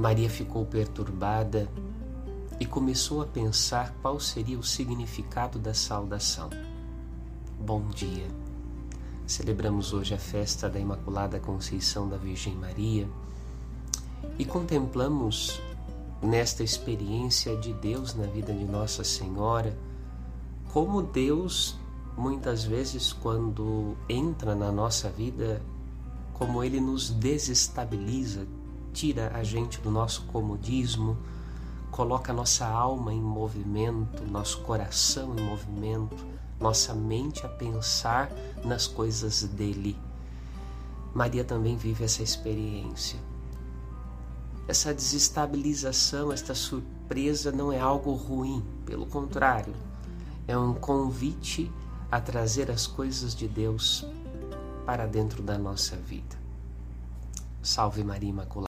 Maria ficou perturbada e começou a pensar qual seria o significado da saudação. Bom dia. Celebramos hoje a festa da Imaculada Conceição da Virgem Maria e contemplamos nesta experiência de Deus na vida de Nossa Senhora como Deus muitas vezes quando entra na nossa vida, como ele nos desestabiliza, tira a gente do nosso comodismo, coloca nossa alma em movimento, nosso coração em movimento, nossa mente a pensar nas coisas dele. Maria também vive essa experiência. Essa desestabilização, esta surpresa não é algo ruim, pelo contrário, é um convite a trazer as coisas de Deus para dentro da nossa vida. Salve Maria Imaculada.